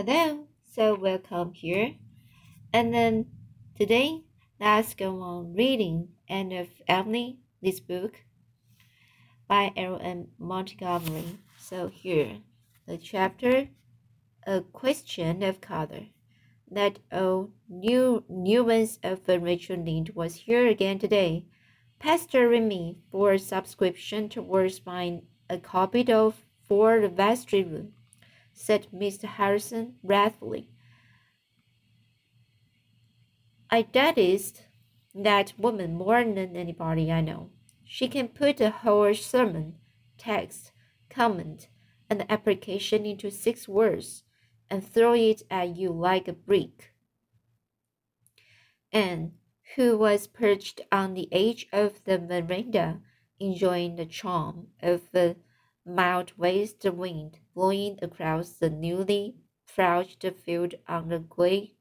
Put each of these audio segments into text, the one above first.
Hello, so welcome here. And then today, let's go on reading Anne of Avonlea, this book by L.M. Montgomery. So here, the chapter, A Question of Color. That old new nuance of Rachel Lynde was here again today, pestering me for a subscription towards buying a copy of For the Vestry Room said Mr. Harrison wrathfully. I detest that woman more than anybody I know. She can put a whole sermon, text, comment, and application into six words and throw it at you like a brick. Anne, who was perched on the edge of the veranda, enjoying the charm of the mild west wind blowing across the newly flushed field on the gray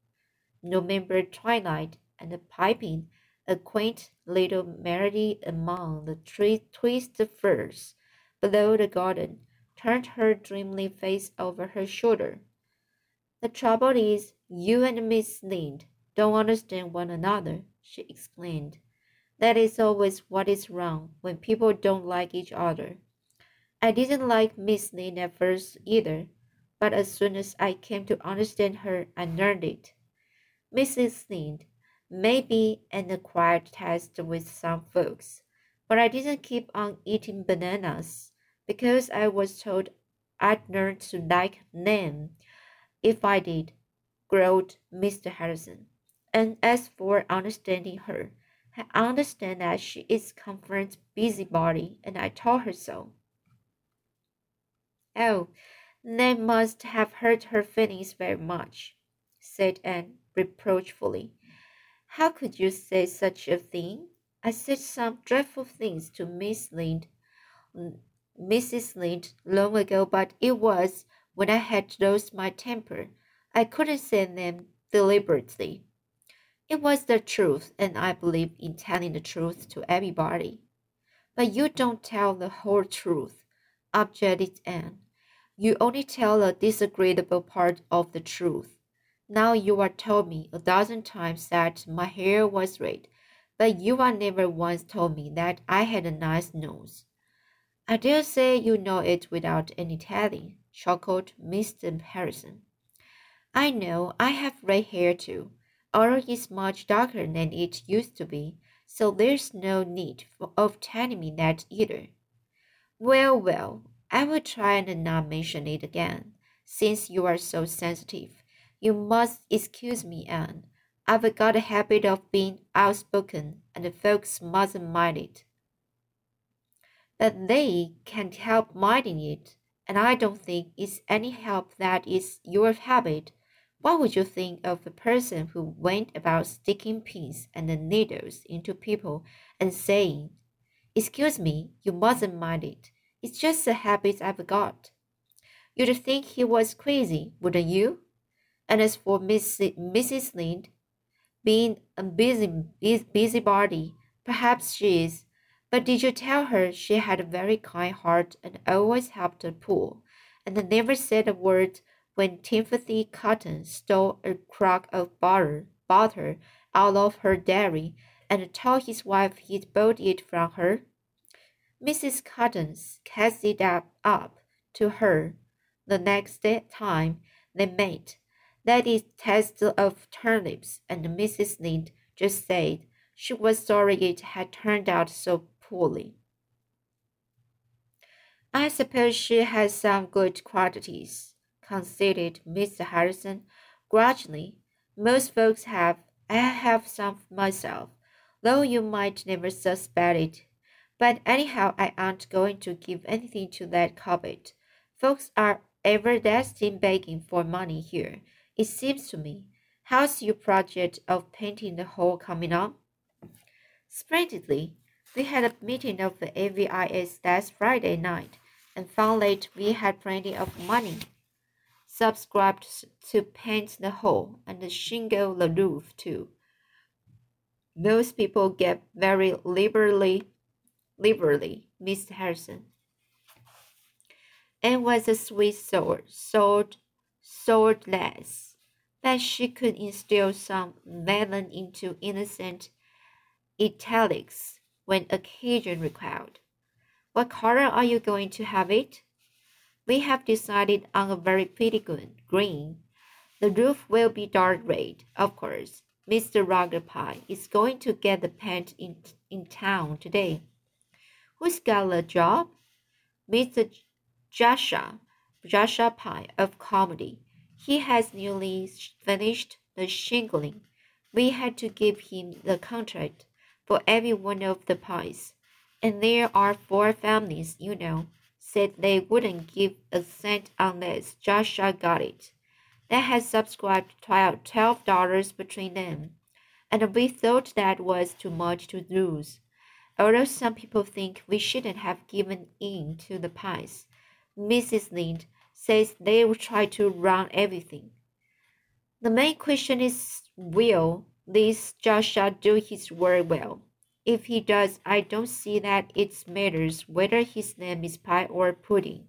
November twilight and piping a quaint little melody among the tree twisted firs below the garden, turned her dreamy face over her shoulder. The trouble is, you and Miss Lynde don't understand one another, she explained. That is always what is wrong when people don't like each other. I didn't like Miss Lynde at first either, but as soon as I came to understand her, I learned it. Mrs. Lynde may be an acquired taste with some folks, but I didn't keep on eating bananas because I was told I'd learn to like them if I did, growled Mr. Harrison. And as for understanding her, I understand that she is a Conference busybody, and I told her so. Oh, that must have hurt her feelings very much, said Anne reproachfully. How could you say such a thing? I said some dreadful things to Miss Lynde, Mrs. Lynde long ago, but it was when I had lost my temper. I couldn't say them deliberately. It was the truth, and I believe in telling the truth to everybody. But you don't tell the whole truth, objected Anne. You only tell a disagreeable part of the truth. Now you are told me a dozen times that my hair was red, but you are never once told me that I had a nice nose. I dare say you know it without any telling, chuckled Mr. Harrison. I know I have red hair too, although it's much darker than it used to be, so there's no need of telling me that either. Well, well, I will try and not mention it again. Since you are so sensitive, you must excuse me, Anne. I've got a habit of being outspoken, and folks mustn't mind it. But they can't help minding it, and I don't think it's any help that it's your habit. What would you think of a person who went about sticking pins and needles into people and saying, Excuse me, you mustn't mind it. It's just a habit I've got. You'd think he was crazy, wouldn't you? And as for Miss, Mrs. Lynde, being a busy, busybody, perhaps she is. But did you tell her she had a very kind heart and always helped the poor, and never said a word when Timothy Cotton stole a crock of butter, butter out of her dairy and told his wife he'd bought it from her? Mrs. Cotton cast it up, up to her the next time they met. That is taste of turnips, and Mrs. Lynde just said she was sorry it had turned out so poorly. I suppose she has some good qualities, conceded Mr. Harrison grudgingly. Most folks have. I have some myself, though you might never suspect it but anyhow, I aren't going to give anything to that cupboard. Folks are everlasting begging for money here, it seems to me. How's your project of painting the hall coming on? Splendidly. We had a meeting of the AVIS last Friday night and found that we had plenty of money subscribed to paint the hall and shingle the roof too. Those people get very liberally liberally, Miss Harrison. Anne was a sweet soul, sold, swordless, but she could instill some venom into innocent italics when occasion required. What color are you going to have it? We have decided on a very pretty green. The roof will be dark red, of course. Mr. Roger Pye is going to get the paint in, in town today. Who's got the job? Mr. Joshua, Joshua Pye of Carmody. He has newly finished the shingling. We had to give him the contract for every one of the Pyes. And there are four families, you know, said they wouldn't give a cent unless Joshua got it. They had subscribed twelve dollars between them, and we thought that was too much to lose. Although some people think we shouldn't have given in to the Pyes, Mrs. Lynde says they will try to run everything. The main question is will this Joshua do his work well? If he does, I don't see that it matters whether his name is Pye or pudding.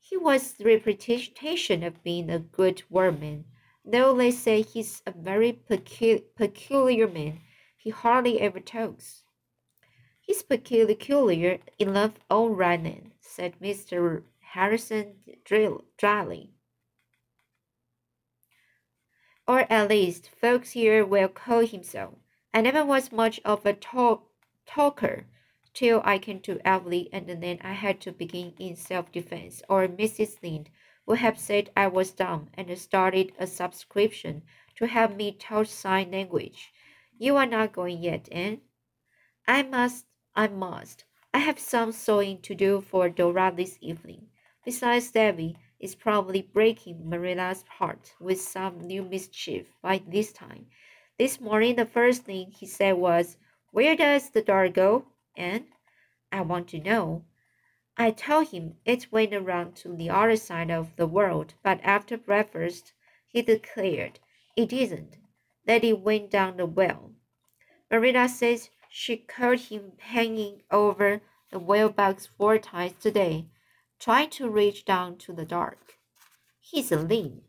He was the reputation of being a good workman, though they say he's a very pecu peculiar man. He hardly ever talks. He's peculiar in enough all then, said Mr. Harrison dryly. Or at least folks here will call him so. I never was much of a talk talker till I came to Avonlea, and then I had to begin in self-defense, or Mrs. Lynde would have said I was dumb and started a subscription to help me taught sign language. You are not going yet, Anne? I must, I must. I have some sewing to do for Dora this evening. Besides, Davy is probably breaking Marilla's heart with some new mischief by this time. This morning, the first thing he said was, Where does the dart go? And I want to know. I told him it went around to the other side of the world, but after breakfast, he declared it isn't, that it went down the well. Marilla says she caught him hanging over the well box four times today, trying to reach down to the dark. He's a limb,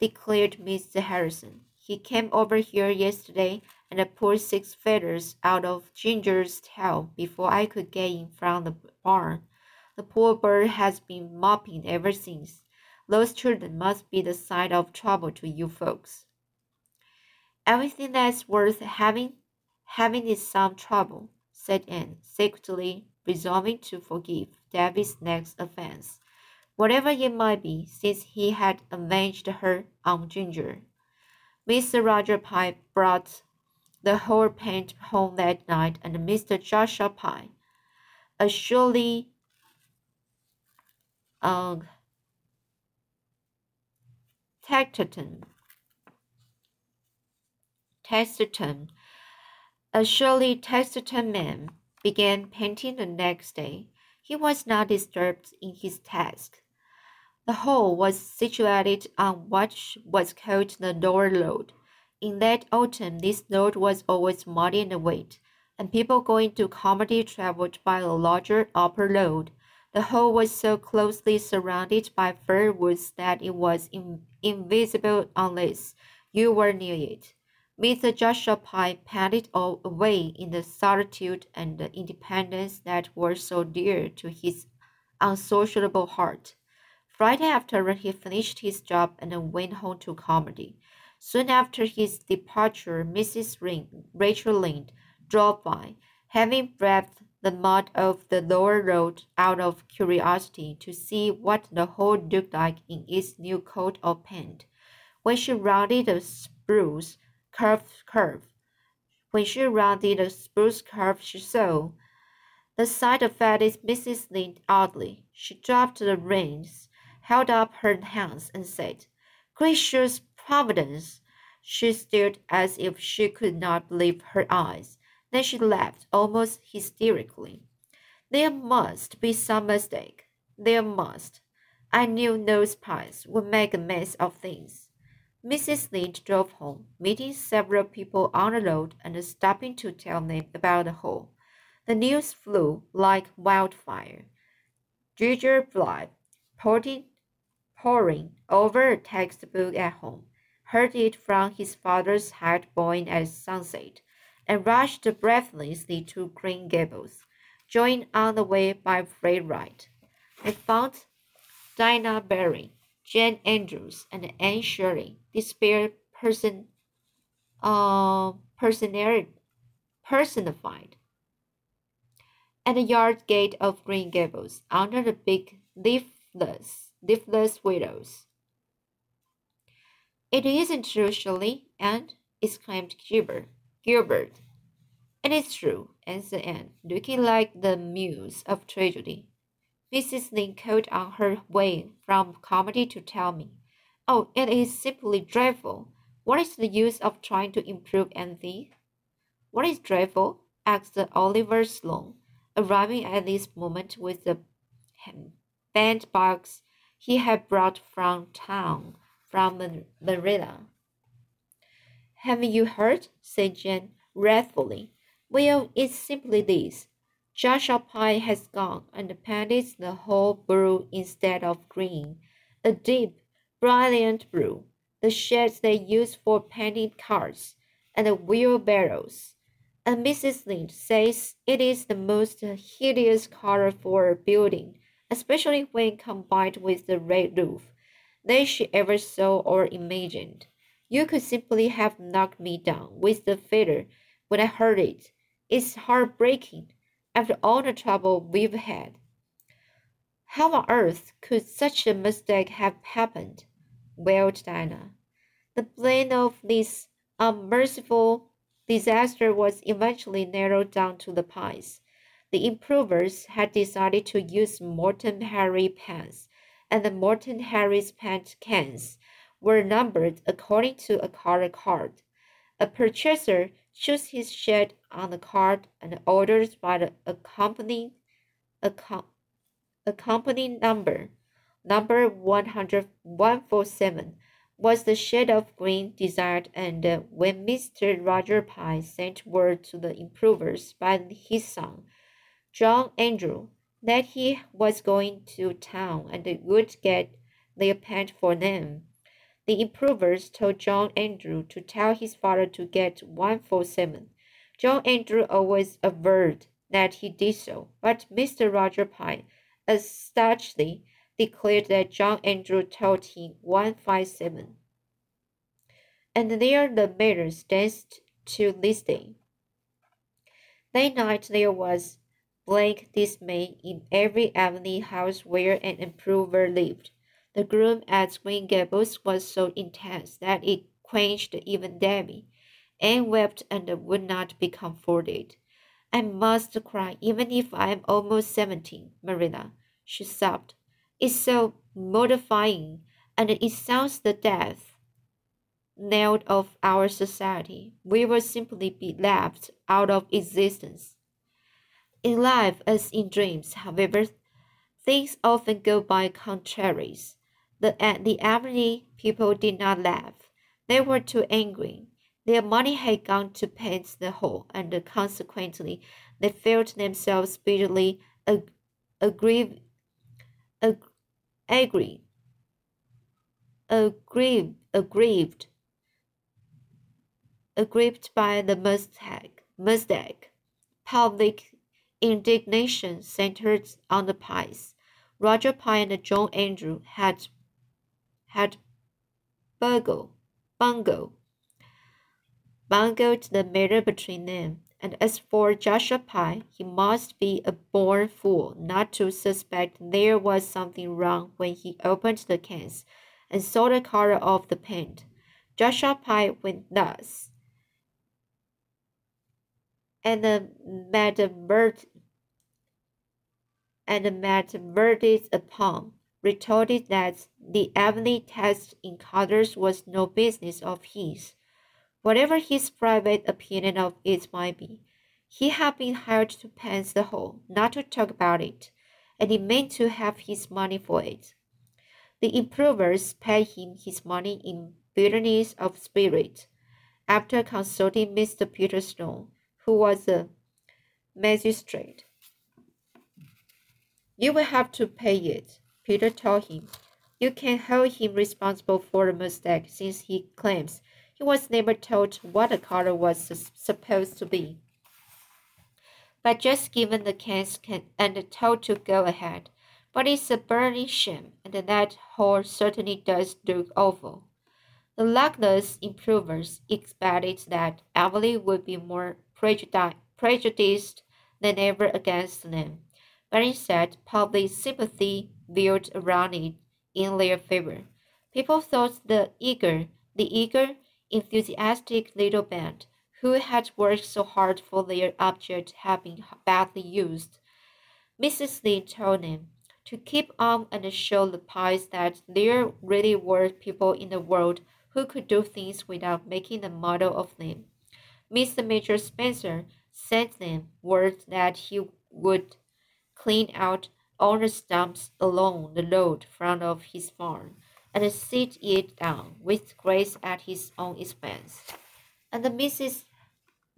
declared Mr. Harrison. He came over here yesterday and pulled six feathers out of Ginger's tail before I could get in from the barn. The poor bird has been mopping ever since. Those children must be the sign of trouble to you folks. Everything that's worth having having is some trouble, said Anne, secretly resolving to forgive Davy's next offense, whatever it might be, since he had avenged her on Ginger. Mr. Roger Pye brought the whole paint home that night, and Mr. Joshua Pye, a surely um, taciturn, taciturn, a surely taciturn man, began painting the next day. He was not disturbed in his task. The hall was situated on what was called the lower road. In that autumn, this road was always muddy and wet, and people going to Carmody traveled by a larger upper road. The hall was so closely surrounded by fir woods that it was in invisible unless you were near it. Mr. Joshua Pye padded all away in the solitude and the independence that were so dear to his unsociable heart. Friday afternoon, he finished his job and went home to Carmody. Soon after his departure, Mrs. Ring, Rachel Lynde drove by, having breathed the mud of the lower road out of curiosity to see what the hole looked like in its new coat of paint. When she rounded the spruce curved curve, when she rounded the spruce curve, she saw the sight of affected Mrs. Lynde oddly. She dropped the reins held up her hands and said, Gracious Providence! She stared as if she could not believe her eyes. Then she laughed almost hysterically. There must be some mistake. There must. I knew those Pyes would make a mess of things. Mrs. Lynde drove home, meeting several people on the road and stopping to tell them about the hole. The news flew like wildfire. Ginger Blythe, porting poring over a textbook at home, heard it from his father's hat blowing at sunset, and rushed breathlessly to Green Gables, joined on the way by Fred Wright. Found Diana Barry, Jane Andrews, and Anne Shirley, despair person, uh, personified, at the yard gate of Green Gables, under the big leafless, leafless windows. It isn't true, Shirley, Anne, exclaimed Gilbert. Gilbert. It is true, answered the Anne, looking like the muse of tragedy. Mrs. Lynde called on her way from Carmody to tell me. Oh, it is simply dreadful. What is the use of trying to improve anything? What is dreadful? asked Oliver Sloane, arriving at this moment with the bandbox he had brought from town from Marilla. Haven't you heard? said Jane wrathfully. Well, it's simply this. Joshua Pye has gone and painted the whole blue instead of green, a deep, brilliant blue, the shades they use for painting cars and wheelbarrows. And Mrs. Lynde says it is the most hideous color for a building, especially when combined with the red roof, that she ever saw or imagined. You could simply have knocked me down with the feather when I heard it. It's heartbreaking after all the trouble we've had. How on earth could such a mistake have happened? wailed Diana. The blame of this unmerciful disaster was eventually narrowed down to the Pyes. The improvers had decided to use Morton Harry pens, and the Morton Harris pen cans were numbered according to a color card. A purchaser chose his shade on the card and orders by the accompanying, accompanying number. Number 147 was the shade of green desired, and uh, when Mr. Roger Pye sent word to the improvers by his son, John Andrew, that he was going to town and would get the paint for them, the improvers told John Andrew to tell his father to get 147. John Andrew always averred that he did so, but Mr. Roger Pye stauchly declared that John Andrew told him 157. And there the matter stands to this day. That night there was blank dismay in every Avonlea house where an improver lived. The gloom at Green Gables was so intense that it quenched even Demi. Anne wept and would not be comforted. I must cry even if I am almost seventeen, Marilla, she sobbed. It's so mortifying, and it sounds the death knell of our society. We will simply be left out of existence. In life, as in dreams, however, things often go by contraries. The, the Avonlea people did not laugh. They were too angry. Their money had gone to paint the hole, and consequently, they felt themselves bitterly ag- aggrieved, ag- aggrieved, aggrieved, aggrieved, aggrieved by the mistake. mistake. Public indignation centered on the Pyes. Roger Pye and John Andrew had had bungled, bungled, bungled the matter between them. And as for Joshua Pye, he must be a born fool not to suspect there was something wrong when he opened the cans and saw the color of the paint. Joshua Pye went thus. And the Madvert and Madverted upon retorted that the Avonlea test in colors was no business of his. Whatever his private opinion of it might be, he had been hired to paint the hole, not to talk about it, and he meant to have his money for it. The improvers paid him his money in bitterness of spirit. After consulting Mr. Peter Sloane, who was a magistrate, you will have to pay it, Peter told him. You can hold him responsible for the mistake since he claims he was never told what the color was supposed to be. But just given the chance and told to go ahead. But it's a burning shame, and that hole certainly does look awful. The luckless improvers expected that Avonlea would be more prejudiced than ever against them, but instead public sympathy built around it in their favor. People thought the eager, the eager, enthusiastic little band who had worked so hard for their object had been badly used. Mrs. Lynde told them to keep on and show the Pyes that there really were people in the world who could do things without making a model of them. Mr. Major Spencer sent them word that he would clean out all the stumps along the road front of his farm and sit it down with grace at his own expense. And Mrs.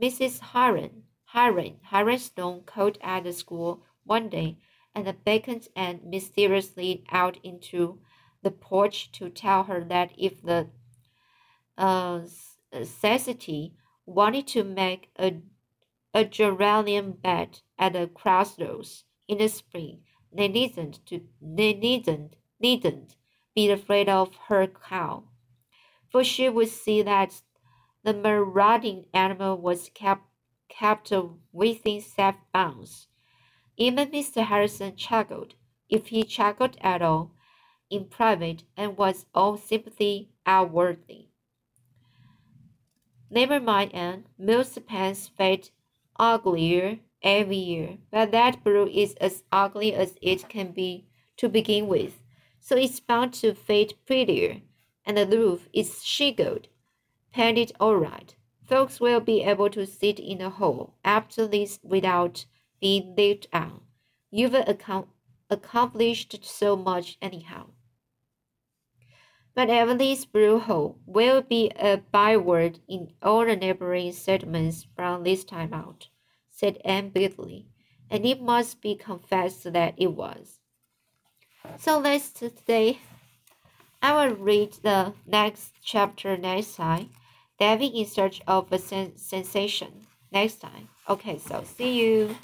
Mrs. Hiram, Hiram, Hiram Stone called at the school one day and beckoned and mysteriously out into the porch to tell her that if the uh, wanted to make a, a geranium bed at the crossroads in the spring. They needn't to they needn't needn't be afraid of her cow, for she would see that the marauding animal was kept kept within safe bounds. Even Mr. Harrison chuckled, if he chuckled at all, in private, and was all sympathy outwardly. Never mind, Anne. Most pants fade uglier every year, but that blue is as ugly as it can be to begin with, so it's bound to fade prettier. And the roof is shingled, painted all right. Folks will be able to sit in the hall after this without being lit out. You've accomplished so much anyhow. But Evely's brew hole will be a byword in all the neighboring settlements from this time out, said Anne bitterly, and it must be confessed that it was. So let's today. I will read the next chapter next time. Diving in search of a sen sensation next time. Okay, so see you.